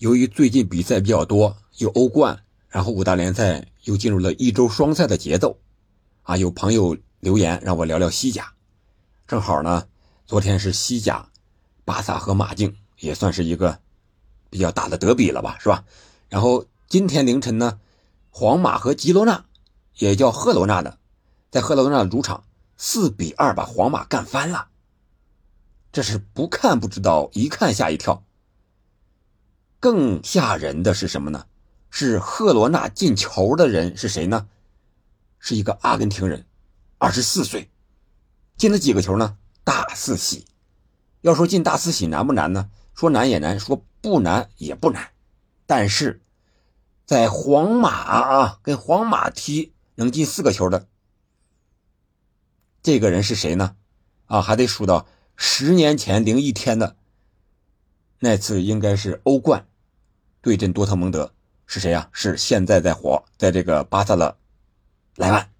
由于最近比赛比较多，有欧冠，然后五大联赛又进入了一周双赛的节奏，啊，有朋友留言让我聊聊西甲，正好呢，昨天是西甲，巴萨和马竞也算是一个比较大的德比了吧，是吧？然后今天凌晨呢，皇马和吉罗纳，也叫赫罗纳的，在赫罗纳主场四比二把皇马干翻了。这是不看不知道，一看吓一跳。更吓人的是什么呢？是赫罗纳进球的人是谁呢？是一个阿根廷人，二十四岁，进了几个球呢？大四喜。要说进大四喜难不难呢？说难也难，说不难也不难。但是，在皇马啊，跟皇马踢能进四个球的这个人是谁呢？啊，还得数到。十年前零一天的那次应该是欧冠对阵多特蒙德，是谁呀？是现在在火在这个巴萨的莱万。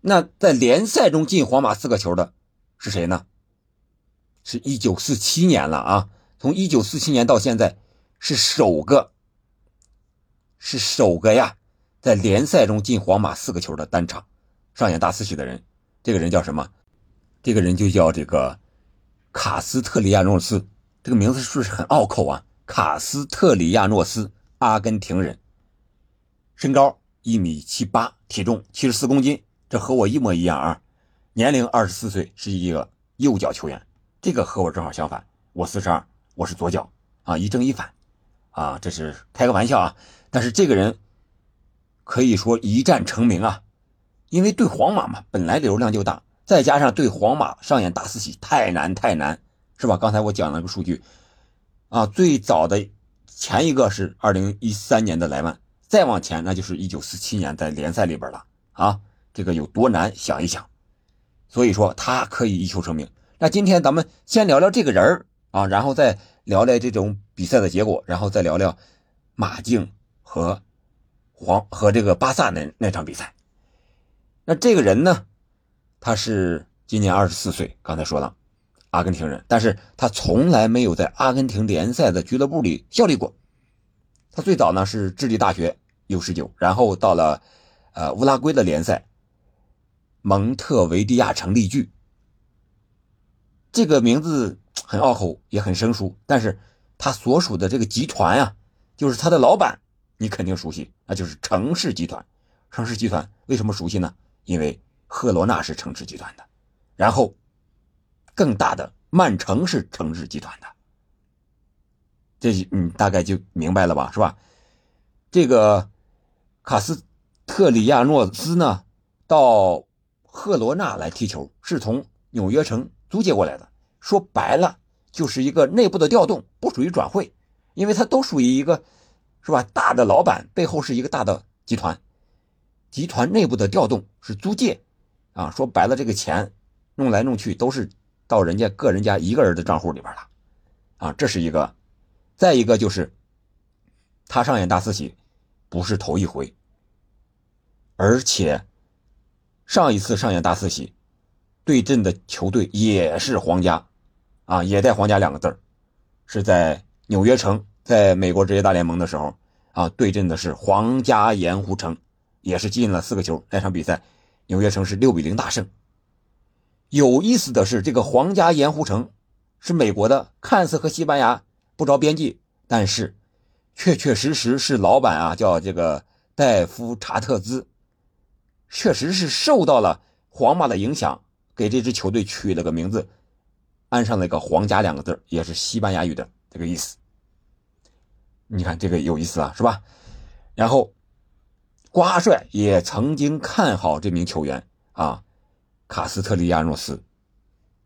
那在联赛中进皇马四个球的是谁呢？是一九四七年了啊！从一九四七年到现在是首个，是首个呀，在联赛中进皇马四个球的单场上演大四喜的人，这个人叫什么？这个人就叫这个卡斯特里亚诺斯，这个名字是不是很拗口啊？卡斯特里亚诺斯，阿根廷人，身高一米七八，体重七十四公斤，这和我一模一样啊。年龄二十四岁，是一个右脚球员。这个和我正好相反，我四十二，我是左脚啊，一正一反啊，这是开个玩笑啊。但是这个人可以说一战成名啊，因为对皇马嘛，本来流量就大。再加上对皇马上演大四喜太难太难，是吧？刚才我讲了个数据，啊，最早的前一个是二零一三年的莱万，再往前那就是一九四七年在联赛里边了啊，这个有多难？想一想，所以说他可以一球成名。那今天咱们先聊聊这个人啊，然后再聊聊这种比赛的结果，然后再聊聊马竞和皇和这个巴萨那那场比赛。那这个人呢？他是今年二十四岁，刚才说了，阿根廷人，但是他从来没有在阿根廷联赛的俱乐部里效力过。他最早呢是智利大学 U 十九，然后到了呃乌拉圭的联赛蒙特维迪亚城力巨。这个名字很拗口，也很生疏，但是他所属的这个集团呀，就是他的老板，你肯定熟悉，那就是城市集团。城市集团为什么熟悉呢？因为赫罗纳是城市集团的，然后更大的曼城是城市集团的，这嗯大概就明白了吧，是吧？这个卡斯特里亚诺斯呢，到赫罗纳来踢球，是从纽约城租借过来的。说白了，就是一个内部的调动，不属于转会，因为他都属于一个，是吧？大的老板背后是一个大的集团，集团内部的调动是租借。啊，说白了，这个钱弄来弄去都是到人家个人家一个人的账户里边了，啊，这是一个。再一个就是，他上演大四喜，不是头一回，而且上一次上演大四喜，对阵的球队也是皇家，啊，也带“皇家”两个字是在纽约城，在美国职业大联盟的时候，啊，对阵的是皇家盐湖城，也是进了四个球，那场比赛。纽约城是六比零大胜。有意思的是，这个皇家盐湖城是美国的，看似和西班牙不着边际，但是确确实实是老板啊，叫这个戴夫查特兹，确实是受到了皇马的影响，给这支球队取了个名字，安上了一个“皇家”两个字，也是西班牙语的这个意思。你看这个有意思啊，是吧？然后。瓜帅也曾经看好这名球员啊，卡斯特利亚诺斯，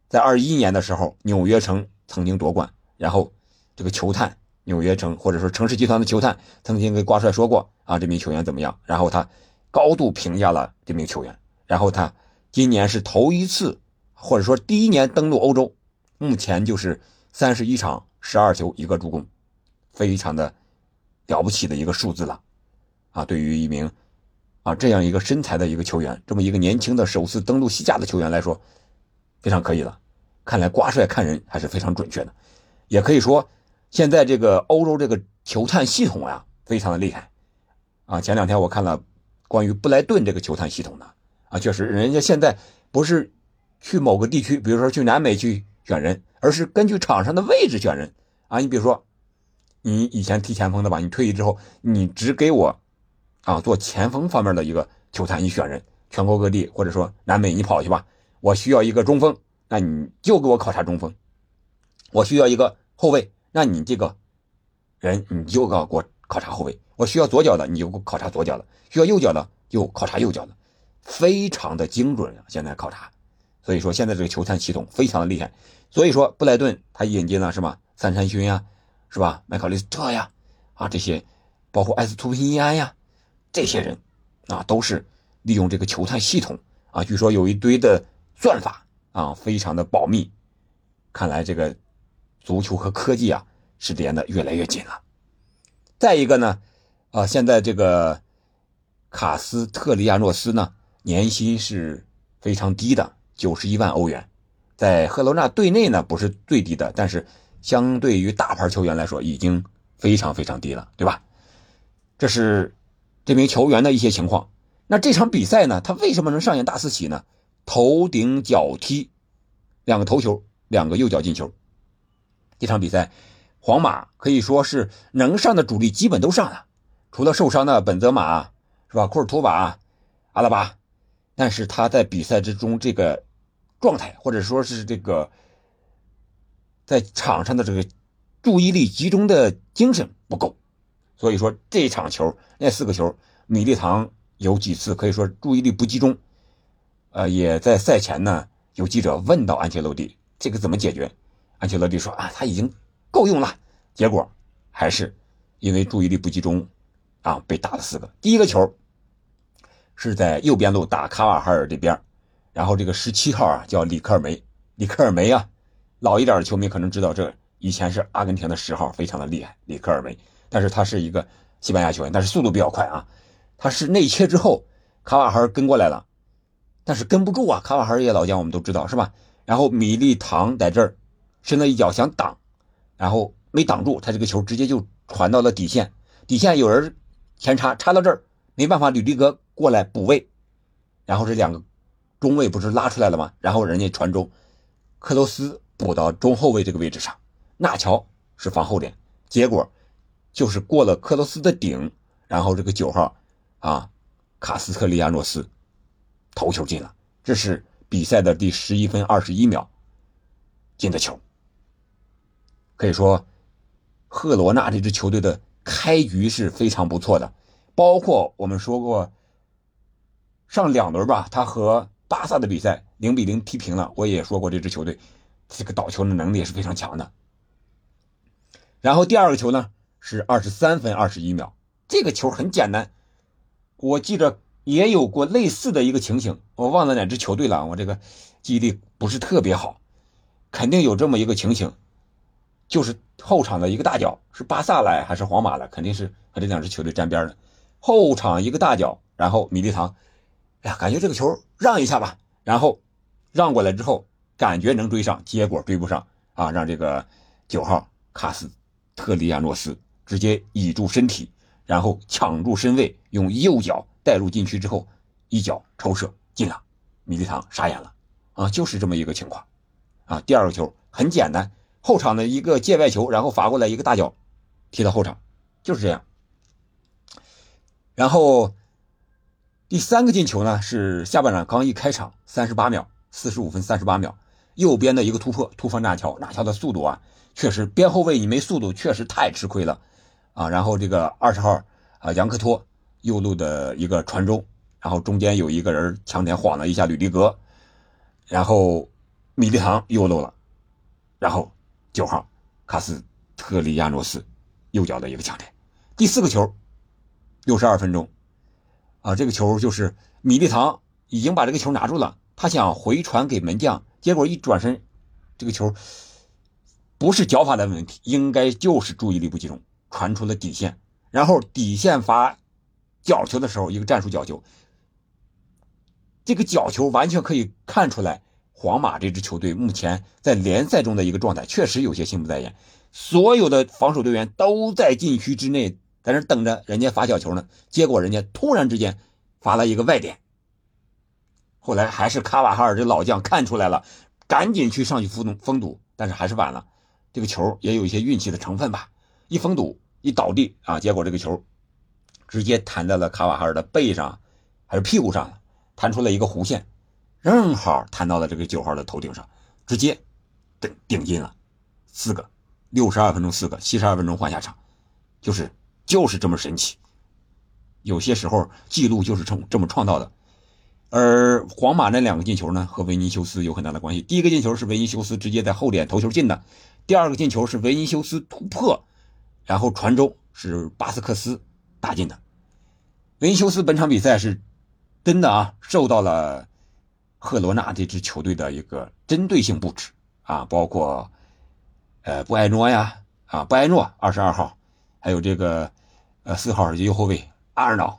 在二一年的时候，纽约城曾经夺冠，然后这个球探纽约城或者说城市集团的球探曾经跟瓜帅说过啊，这名球员怎么样？然后他高度评价了这名球员，然后他今年是头一次或者说第一年登陆欧洲，目前就是三十一场十二球一个助攻，非常的了不起的一个数字了。啊，对于一名啊这样一个身材的一个球员，这么一个年轻的首次登陆西甲的球员来说，非常可以了。看来瓜帅看人还是非常准确的，也可以说，现在这个欧洲这个球探系统呀，非常的厉害啊！前两天我看了关于布莱顿这个球探系统的啊，确实人家现在不是去某个地区，比如说去南美去选人，而是根据场上的位置选人啊。你比如说，你以前踢前锋的吧，你退役之后，你只给我啊做前锋方面的一个球探，你选人，全国各地或者说南美你跑去吧，我需要一个中锋，那你就给我考察中锋。我需要一个后卫，那你这个人你就要给我考察后卫。我需要左脚的，你就给我考察左脚的；需要右脚的，就考察右脚的，非常的精准啊！现在考察，所以说现在这个球探系统非常的厉害。所以说布莱顿他引进了是吧？三山勋呀，是吧？麦考利斯特呀，啊这些，包括埃斯图皮尼安呀，这些人啊都是利用这个球探系统啊，据说有一堆的算法啊，非常的保密。看来这个。足球和科技啊是连的越来越紧了。再一个呢，啊，现在这个卡斯特利亚诺斯呢年薪是非常低的，九十一万欧元，在赫罗纳队内呢不是最低的，但是相对于大牌球员来说已经非常非常低了，对吧？这是这名球员的一些情况。那这场比赛呢，他为什么能上演大四喜呢？头顶脚踢，两个头球，两个右脚进球。这场比赛，皇马可以说是能上的主力基本都上了，除了受伤的本泽马，是吧？库尔图瓦、阿拉巴，但是他在比赛之中这个状态，或者说是这个在场上的这个注意力集中的精神不够，所以说这场球那四个球，米利唐有几次可以说注意力不集中，呃，也在赛前呢，有记者问到安切洛蒂，这个怎么解决？安切洛蒂说：“啊，他已经够用了。”结果还是因为注意力不集中，啊，被打了四个。第一个球是在右边路打卡瓦哈尔这边，然后这个十七号啊叫里克尔梅，里克尔梅啊，老一点的球迷可能知道，这以前是阿根廷的十号，非常的厉害，里克尔梅。但是他是一个西班牙球员，但是速度比较快啊。他是内切之后，卡瓦哈尔跟过来了，但是跟不住啊。卡瓦哈尔也老将，我们都知道是吧？然后米利唐在这儿。伸了一脚想挡，然后没挡住，他这个球直接就传到了底线。底线有人前插，插到这儿没办法，吕迪格过来补位，然后这两个中卫不是拉出来了吗？然后人家传中，克罗斯补到中后卫这个位置上，纳乔是防后点，结果就是过了克罗斯的顶，然后这个九号啊卡斯特利亚诺斯头球进了，这是比赛的第十一分二十一秒进的球。可以说，赫罗纳这支球队的开局是非常不错的，包括我们说过，上两轮吧，他和巴萨的比赛零比零踢平了。我也说过，这支球队这个倒球的能力也是非常强的。然后第二个球呢是二十三分二十一秒，这个球很简单，我记着也有过类似的一个情形，我忘了哪支球队了，我这个记忆力不是特别好，肯定有这么一个情形。就是后场的一个大脚，是巴萨来还是皇马来？肯定是和这两支球队沾边的。后场一个大脚，然后米利唐，哎呀，感觉这个球让一下吧，然后让过来之后，感觉能追上，结果追不上啊！让这个九号卡斯特利亚诺斯直接倚住身体，然后抢住身位，用右脚带入禁区之后，一脚抽射进了，米利唐傻眼了啊！就是这么一个情况啊！第二个球很简单。后场的一个界外球，然后罚过来一个大脚，踢到后场，就是这样。然后第三个进球呢，是下半场刚一开场，三十八秒，四十五分三十八秒，右边的一个突破，突破纳乔，纳乔的速度啊，确实边后卫你没速度，确实太吃亏了啊。然后这个二十号啊杨克托右路的一个传中，然后中间有一个人抢点晃了一下吕迪格，然后米利唐右漏了，然后。九号卡斯特利亚诺斯右脚的一个抢点，第四个球，六十二分钟，啊，这个球就是米利唐已经把这个球拿住了，他想回传给门将，结果一转身，这个球不是脚法的问题，应该就是注意力不集中，传出了底线，然后底线罚角球的时候，一个战术角球，这个角球完全可以看出来。皇马这支球队目前在联赛中的一个状态确实有些心不在焉，所有的防守队员都在禁区之内，在那等着人家发角球呢。结果人家突然之间发了一个外点，后来还是卡瓦哈尔这老将看出来了，赶紧去上去封封堵，但是还是晚了。这个球也有一些运气的成分吧，一封堵一倒地啊，结果这个球直接弹在了卡瓦哈尔的背上还是屁股上，弹出了一个弧线，正好弹到了这个九号的头顶上，直接顶顶进了四个。六十二分钟四个，七十二分钟换下场，就是就是这么神奇。有些时候记录就是这么这么创造的。而皇马那两个进球呢，和维尼修斯有很大的关系。第一个进球是维尼修斯直接在后点头球进的，第二个进球是维尼修斯突破，然后传中是巴斯克斯打进的。维尼修斯本场比赛是真的啊，受到了赫罗纳这支球队的一个针对性布置啊，包括。呃，布埃诺呀，啊，布埃诺二十二号，还有这个，呃，四号右后卫阿尔瑙，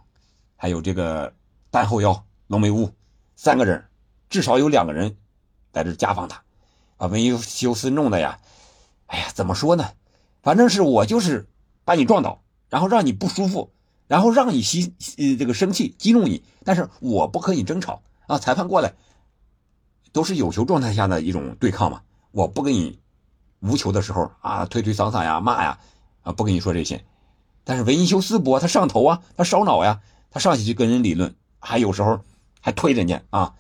还有这个单后腰隆美乌，三个人，至少有两个人在这家访他，把维尼修斯弄的呀，哎呀，怎么说呢？反正是我就是把你撞倒，然后让你不舒服，然后让你心呃这个生气激怒你，但是我不和你争吵啊，裁判过来，都是有球状态下的一种对抗嘛，我不跟你。无球的时候啊，推推搡搡呀，骂呀，啊，不跟你说这些。但是维尼修斯博他上头啊，他烧脑呀，他上去就跟人理论，还有时候还推人家啊，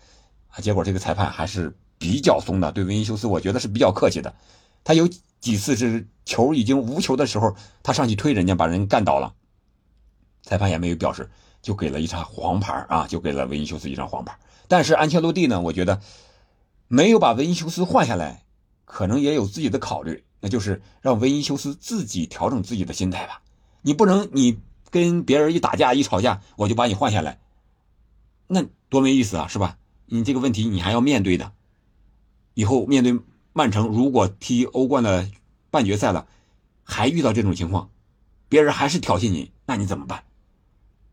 啊，结果这个裁判还是比较松的，对维尼修斯我觉得是比较客气的。他有几次是球已经无球的时候，他上去推人家，把人干倒了，裁判也没有表示，就给了一张黄牌啊，就给了维尼修斯一张黄牌。但是安切洛蒂呢，我觉得没有把维尼修斯换下来。可能也有自己的考虑，那就是让维尼修斯自己调整自己的心态吧。你不能，你跟别人一打架一吵架，我就把你换下来，那多没意思啊，是吧？你这个问题你还要面对的。以后面对曼城，如果踢欧冠的半决赛了，还遇到这种情况，别人还是挑衅你，那你怎么办？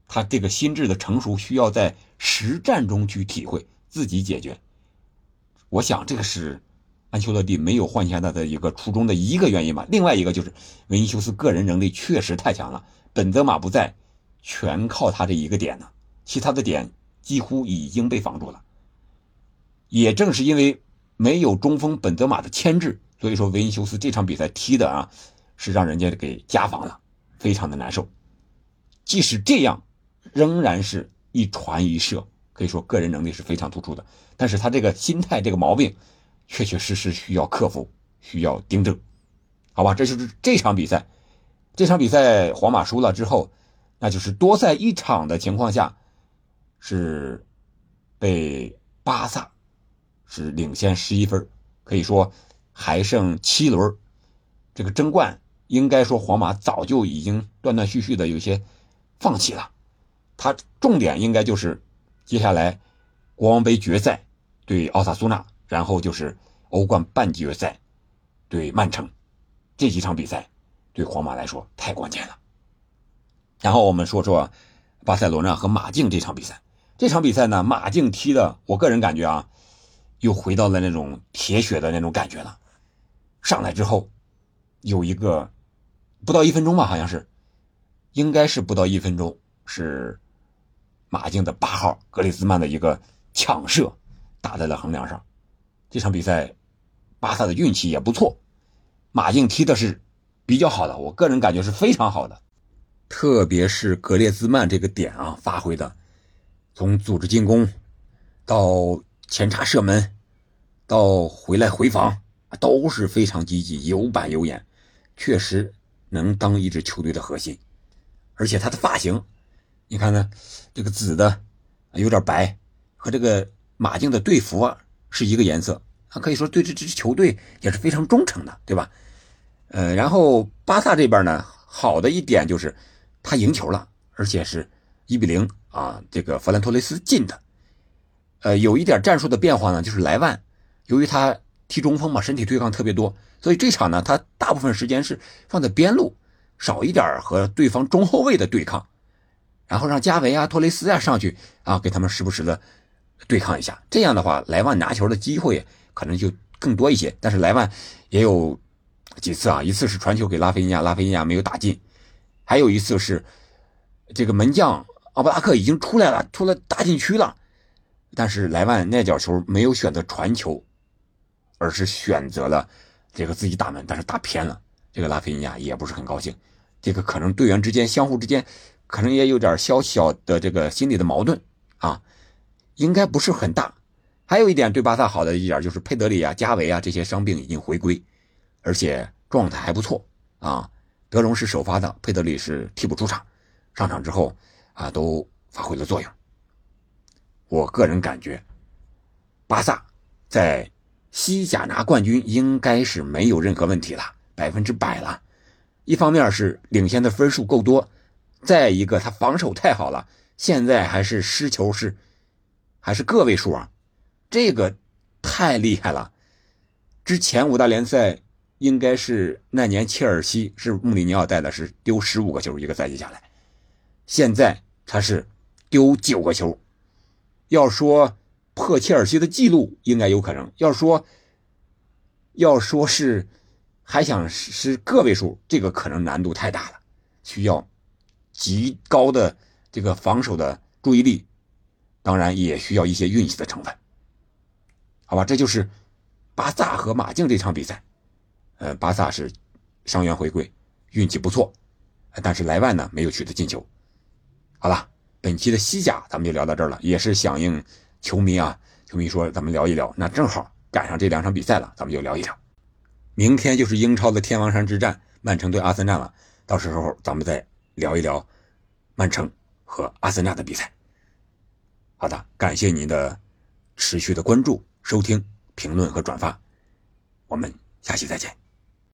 他这个心智的成熟需要在实战中去体会，自己解决。我想这个是。安丘勒蒂没有换下他的一个初衷的一个原因吧，另外一个就是维尼修斯个人能力确实太强了，本泽马不在，全靠他这一个点呢，其他的点几乎已经被防住了。也正是因为没有中锋本泽马的牵制，所以说维尼修斯这场比赛踢的啊，是让人家给家防了，非常的难受。即使这样，仍然是一传一射，可以说个人能力是非常突出的，但是他这个心态这个毛病。确确实实需要克服，需要订正，好吧？这就是这场比赛。这场比赛皇马输了之后，那就是多赛一场的情况下，是被巴萨是领先十一分，可以说还剩七轮，这个争冠应该说皇马早就已经断断续续的有些放弃了。他重点应该就是接下来国王杯决赛对奥萨苏纳。然后就是欧冠半决赛对曼城，这几场比赛对皇马来说太关键了。然后我们说说巴塞罗那和马竞这场比赛。这场比赛呢，马竞踢的，我个人感觉啊，又回到了那种铁血的那种感觉了。上来之后有一个不到一分钟吧，好像是，应该是不到一分钟，是马竞的八号格里兹曼的一个抢射打在了横梁上。这场比赛，巴萨的运气也不错，马竞踢的是比较好的，我个人感觉是非常好的，特别是格列兹曼这个点啊发挥的，从组织进攻到前插射门，到回来回防都是非常积极，有板有眼，确实能当一支球队的核心。而且他的发型，你看呢，这个紫的有点白，和这个马竞的队服啊。是一个颜色，他可以说对这支球队也是非常忠诚的，对吧？呃，然后巴萨这边呢，好的一点就是他赢球了，而且是一比零啊，这个弗兰托雷斯进的。呃，有一点战术的变化呢，就是莱万，由于他踢中锋嘛，身体对抗特别多，所以这场呢，他大部分时间是放在边路，少一点和对方中后卫的对抗，然后让加维啊、托雷斯啊上去啊，给他们时不时的。对抗一下，这样的话，莱万拿球的机会可能就更多一些。但是莱万也有几次啊，一次是传球给拉菲尼亚，拉菲尼亚没有打进，还有一次是这个门将奥布拉克已经出来了，出了大禁区了，但是莱万那脚球没有选择传球，而是选择了这个自己打门，但是打偏了，这个拉菲尼亚也不是很高兴，这个可能队员之间相互之间可能也有点小小的这个心理的矛盾啊，应该不是很大。还有一点对巴萨好的一点就是佩德里啊、加维啊这些伤病已经回归，而且状态还不错啊。德容是首发的，佩德里是替补出场，上场之后啊都发挥了作用。我个人感觉，巴萨在西甲拿冠军应该是没有任何问题了，百分之百了。一方面是领先的分数够多，再一个他防守太好了，现在还是失球是还是个位数啊。这个太厉害了！之前五大联赛应该是那年切尔西是穆里尼奥带的，是丢十五个球一个赛季下来，现在他是丢九个球。要说破切尔西的记录，应该有可能；要说要说是还想是个位数，这个可能难度太大了，需要极高的这个防守的注意力，当然也需要一些运气的成分。好吧，这就是巴萨和马竞这场比赛。呃，巴萨是伤员回归，运气不错，但是莱万呢没有取得进球。好了，本期的西甲咱们就聊到这儿了，也是响应球迷啊，球迷说咱们聊一聊，那正好赶上这两场比赛了，咱们就聊一聊。明天就是英超的天王山之战，曼城对阿森纳了，到时候咱们再聊一聊曼城和阿森纳的比赛。好的，感谢您的持续的关注。收听、评论和转发，我们下期再见。